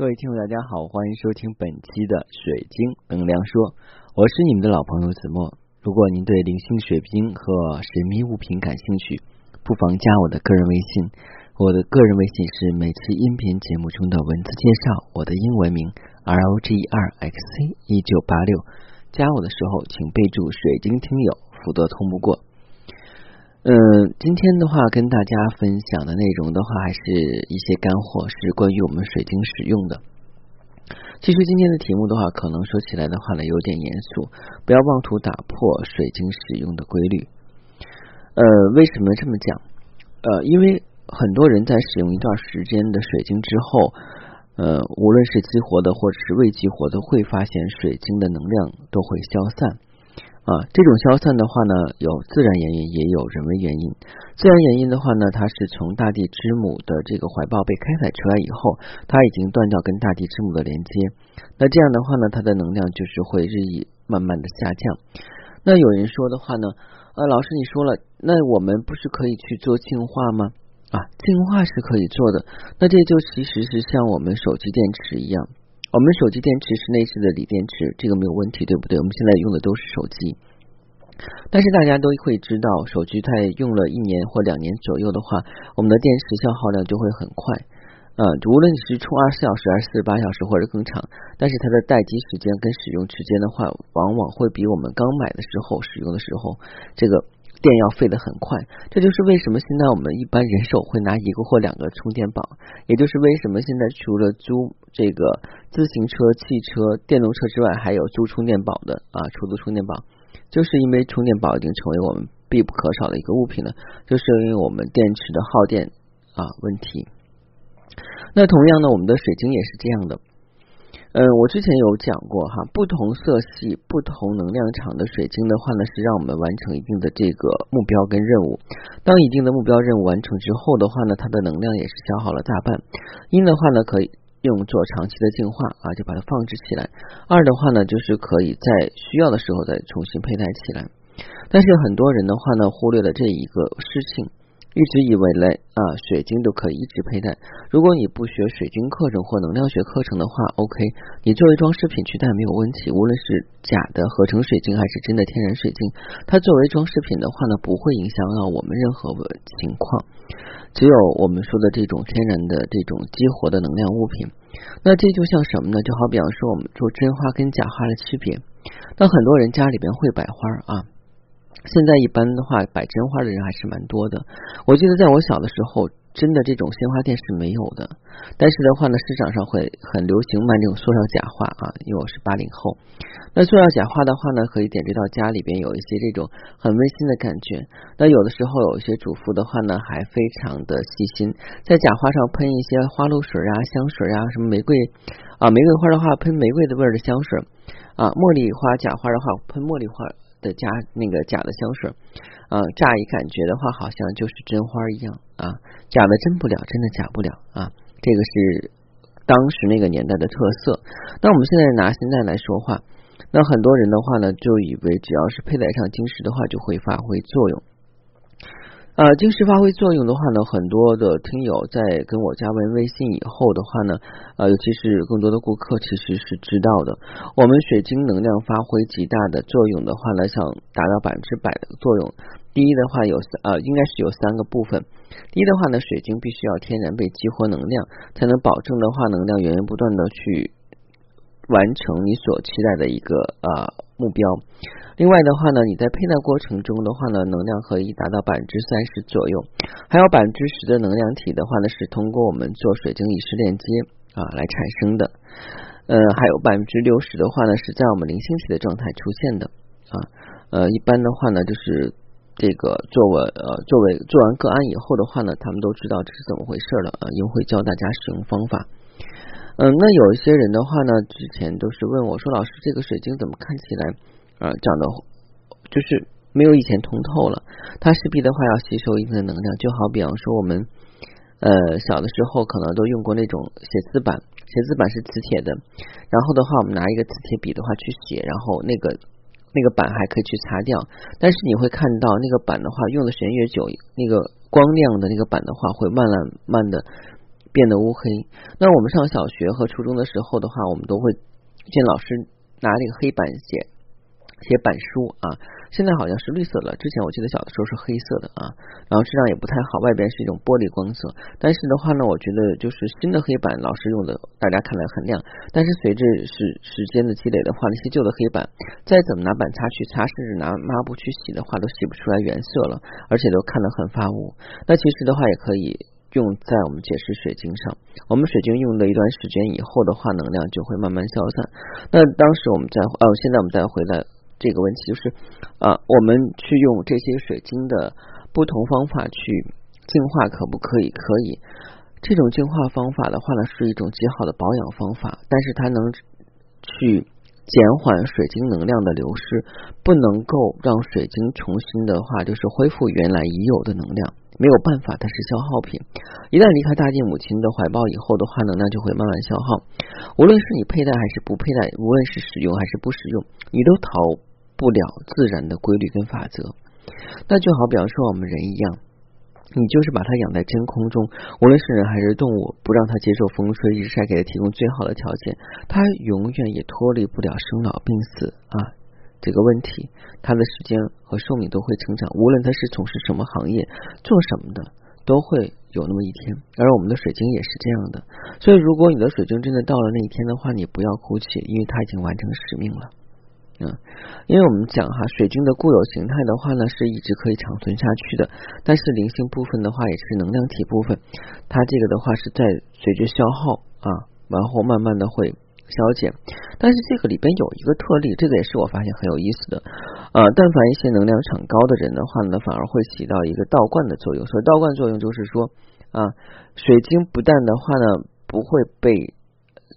各位听众，大家好，欢迎收听本期的水晶能量说，我是你们的老朋友子墨。如果您对灵性水晶和神秘物品感兴趣，不妨加我的个人微信。我的个人微信是每期音频节目中的文字介绍，我的英文名 R O G 二 X C 一九八六。加我的时候，请备注“水晶听友”，否则通不过。嗯，今天的话跟大家分享的内容的话，还是一些干货，是关于我们水晶使用的。其实今天的题目的话，可能说起来的话呢，有点严肃，不要妄图打破水晶使用的规律。呃，为什么这么讲？呃，因为很多人在使用一段时间的水晶之后，呃，无论是激活的或者是未激活的，会发现水晶的能量都会消散。啊，这种消散的话呢，有自然原因，也有人为原因。自然原因的话呢，它是从大地之母的这个怀抱被开采出来以后，它已经断掉跟大地之母的连接。那这样的话呢，它的能量就是会日益慢慢的下降。那有人说的话呢，呃，老师你说了，那我们不是可以去做净化吗？啊，净化是可以做的。那这就其实是像我们手机电池一样。我们手机电池是内置的锂电池，这个没有问题，对不对？我们现在用的都是手机，但是大家都会知道，手机在用了一年或两年左右的话，我们的电池消耗量就会很快。嗯，无论是充二十四小时还是四十八小时或者更长，但是它的待机时间跟使用时间的话，往往会比我们刚买的时候使用的时候这个。电要费得很快，这就是为什么现在我们一般人手会拿一个或两个充电宝，也就是为什么现在除了租这个自行车、汽车、电动车之外，还有租充电宝的啊，出租充电宝，就是因为充电宝已经成为我们必不可少的一个物品了，就是因为我们电池的耗电啊问题。那同样呢，我们的水晶也是这样的。嗯，我之前有讲过哈，不同色系、不同能量场的水晶的话呢，是让我们完成一定的这个目标跟任务。当一定的目标任务完成之后的话呢，它的能量也是消耗了大半。一的话呢，可以用作长期的净化啊，就把它放置起来；二的话呢，就是可以在需要的时候再重新佩戴起来。但是很多人的话呢，忽略了这一个事情。一直以为嘞啊，水晶都可以一直佩戴。如果你不学水晶课程或能量学课程的话，OK，你作为装饰品去戴没有问题。无论是假的合成水晶还是真的天然水晶，它作为装饰品的话呢，不会影响到我们任何情况。只有我们说的这种天然的这种激活的能量物品，那这就像什么呢？就好比方说我们做真花跟假花的区别。那很多人家里边会摆花啊。现在一般的话，摆真花的人还是蛮多的。我记得在我小的时候，真的这种鲜花店是没有的。但是的话呢，市场上会很流行卖这种塑料假花啊，因为我是八零后。那塑料假花的话呢，可以点缀到家里边有一些这种很温馨的感觉。那有的时候有一些主妇的话呢，还非常的细心，在假花上喷一些花露水啊、香水啊，什么玫瑰啊，玫瑰花的话喷玫瑰的味儿的香水啊，茉莉花假花的话喷茉莉花。的加那个假的香水，啊，乍一感觉的话，好像就是真花一样啊，假的真不了，真的假不了啊，这个是当时那个年代的特色。那我们现在拿现在来说话，那很多人的话呢，就以为只要是佩戴上金石的话，就会发挥作用。呃，晶石发挥作用的话呢，很多的听友在跟我加完微信以后的话呢，呃，尤其是更多的顾客其实是知道的。我们水晶能量发挥极大的作用的话呢，想达到百分之百的作用，第一的话有呃，应该是有三个部分。第一的话呢，水晶必须要天然被激活能量，才能保证的话能量源源不断的去完成你所期待的一个呃目标。另外的话呢，你在佩戴过程中的话呢，能量可以达到百分之三十左右，还有百分之十的能量体的话呢，是通过我们做水晶仪式链接啊来产生的，呃，还有百分之六十的话呢，是在我们零星体的状态出现的啊，呃，一般的话呢，就是这个作为呃作为做完个案以后的话呢，他们都知道这是怎么回事了啊，又会教大家使用方法。嗯，那有一些人的话呢，之前都是问我说，老师这个水晶怎么看起来？呃，长得就是没有以前通透了。它势必的话要吸收一定的能量，就好比方说我们呃小的时候可能都用过那种写字板，写字板是磁铁的，然后的话我们拿一个磁铁笔的话去写，然后那个那个板还可以去擦掉。但是你会看到那个板的话用的时间越久，那个光亮的那个板的话会慢慢慢的变得乌黑。那我们上小学和初中的时候的话，我们都会见老师拿这个黑板写写板书啊。现在好像是绿色的，之前我记得小的时候是黑色的啊，然后质量也不太好，外边是一种玻璃光色。但是的话呢，我觉得就是新的黑板，老师用的大家看来很亮，但是随着时时间的积累的话，那些旧的黑板再怎么拿板擦去擦，甚至拿抹布去洗的话，都洗不出来原色了，而且都看得很发乌。那其实的话也可以用在我们解释水晶上，我们水晶用了一段时间以后的话，能量就会慢慢消散。那当时我们再哦，现在我们再回来。这个问题就是，啊，我们去用这些水晶的不同方法去净化，可不可以？可以。这种净化方法的话呢，是一种极好的保养方法，但是它能去减缓水晶能量的流失，不能够让水晶重新的话，就是恢复原来已有的能量。没有办法，它是消耗品。一旦离开大地母亲的怀抱以后的话呢，那就会慢慢消耗。无论是你佩戴还是不佩戴，无论是使用还是不使用，你都逃。不了自然的规律跟法则，那就好比方说我们人一样，你就是把它养在真空中，无论是人还是动物，不让它接受风吹日晒，给它提供最好的条件，它永远也脱离不了生老病死啊这个问题，它的时间和寿命都会成长，无论它是从事什么行业，做什么的，都会有那么一天。而我们的水晶也是这样的，所以如果你的水晶真的到了那一天的话，你不要哭泣，因为它已经完成使命了。嗯，因为我们讲哈，水晶的固有形态的话呢，是一直可以长存下去的。但是灵性部分的话，也是能量体部分，它这个的话是在随着消耗啊，然后慢慢的会消减。但是这个里边有一个特例，这个也是我发现很有意思的。呃，但凡一些能量场高的人的话呢，反而会起到一个倒灌的作用。所以倒灌作用就是说啊，水晶不但的话呢，不会被。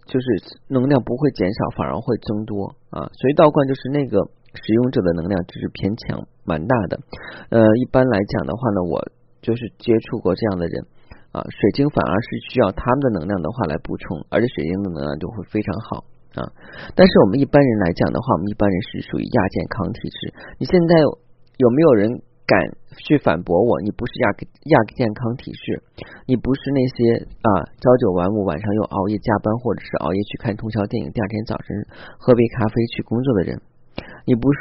就是能量不会减少，反而会增多啊！所以道观就是那个使用者的能量就是偏强，蛮大的。呃，一般来讲的话呢，我就是接触过这样的人啊，水晶反而是需要他们的能量的话来补充，而且水晶的能量就会非常好啊。但是我们一般人来讲的话，我们一般人是属于亚健康体质。你现在有没有人？敢去反驳我？你不是亚亚健康体质，你不是那些啊朝九晚五，晚上又熬夜加班，或者是熬夜去看通宵电影，第二天早晨喝杯咖啡去工作的人，你不是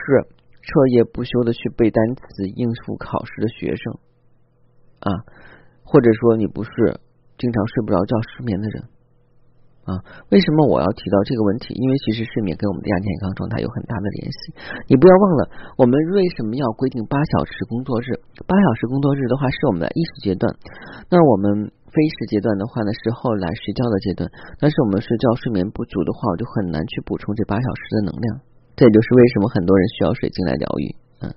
彻夜不休的去背单词应付考试的学生啊，或者说你不是经常睡不着觉失眠的人。啊，为什么我要提到这个问题？因为其实睡眠跟我们的亚健康状态有很大的联系。你不要忘了，我们为什么要规定八小时工作日？八小时工作日的话，是我们的意识阶段。那我们非意识阶段的话呢，是后来睡觉的阶段。但是我们睡觉睡眠不足的话，我就很难去补充这八小时的能量。这也就是为什么很多人需要水晶来疗愈。嗯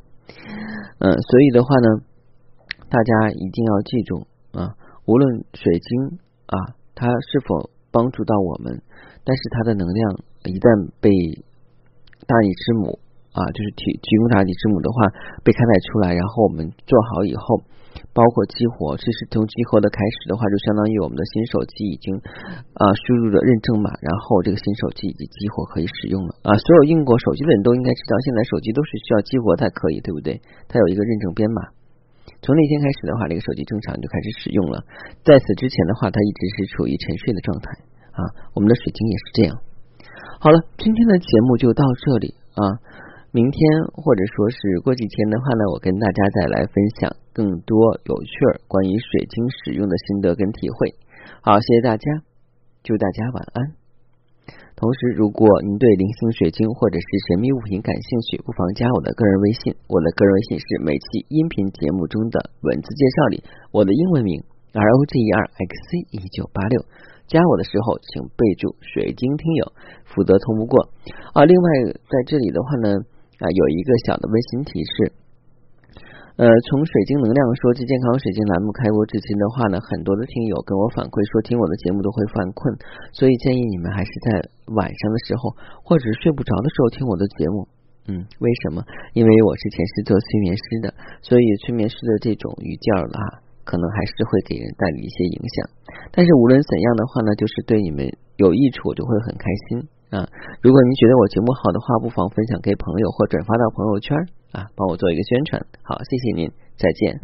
嗯，所以的话呢，大家一定要记住啊，无论水晶啊，它是否帮助到我们，但是它的能量一旦被大地之母啊，就是提提供大地之母的话被开采出来，然后我们做好以后，包括激活，其实从激活的开始的话，就相当于我们的新手机已经啊输入了认证码，然后这个新手机已经激活可以使用了啊。所有用过手机的人都应该知道，现在手机都是需要激活才可以，对不对？它有一个认证编码。从那天开始的话，这个手机正常就开始使用了。在此之前的话，它一直是处于沉睡的状态啊。我们的水晶也是这样。好了，今天的节目就到这里啊。明天或者说是过几天的话呢，我跟大家再来分享更多有趣儿关于水晶使用的心得跟体会。好，谢谢大家，祝大家晚安。同时，如果您对灵性水晶或者是神秘物品感兴趣，不妨加我的个人微信。我的个人微信是每期音频节目中的文字介绍里我的英文名 R O G E R X C 一九八六。加我的时候，请备注“水晶听友”，否则通不过啊。另外，在这里的话呢，啊，有一个小的温馨提示。呃，从水晶能量说起健康水晶栏目开播至今的话呢，很多的听友跟我反馈说，听我的节目都会犯困，所以建议你们还是在晚上的时候或者是睡不着的时候听我的节目。嗯，为什么？因为我是前世做催眠师的，所以催眠师的这种语调啊，可能还是会给人带来一些影响。但是无论怎样的话呢，就是对你们有益处，我就会很开心啊。如果您觉得我节目好的话，不妨分享给朋友或转发到朋友圈。啊，帮我做一个宣传，好，谢谢您，再见。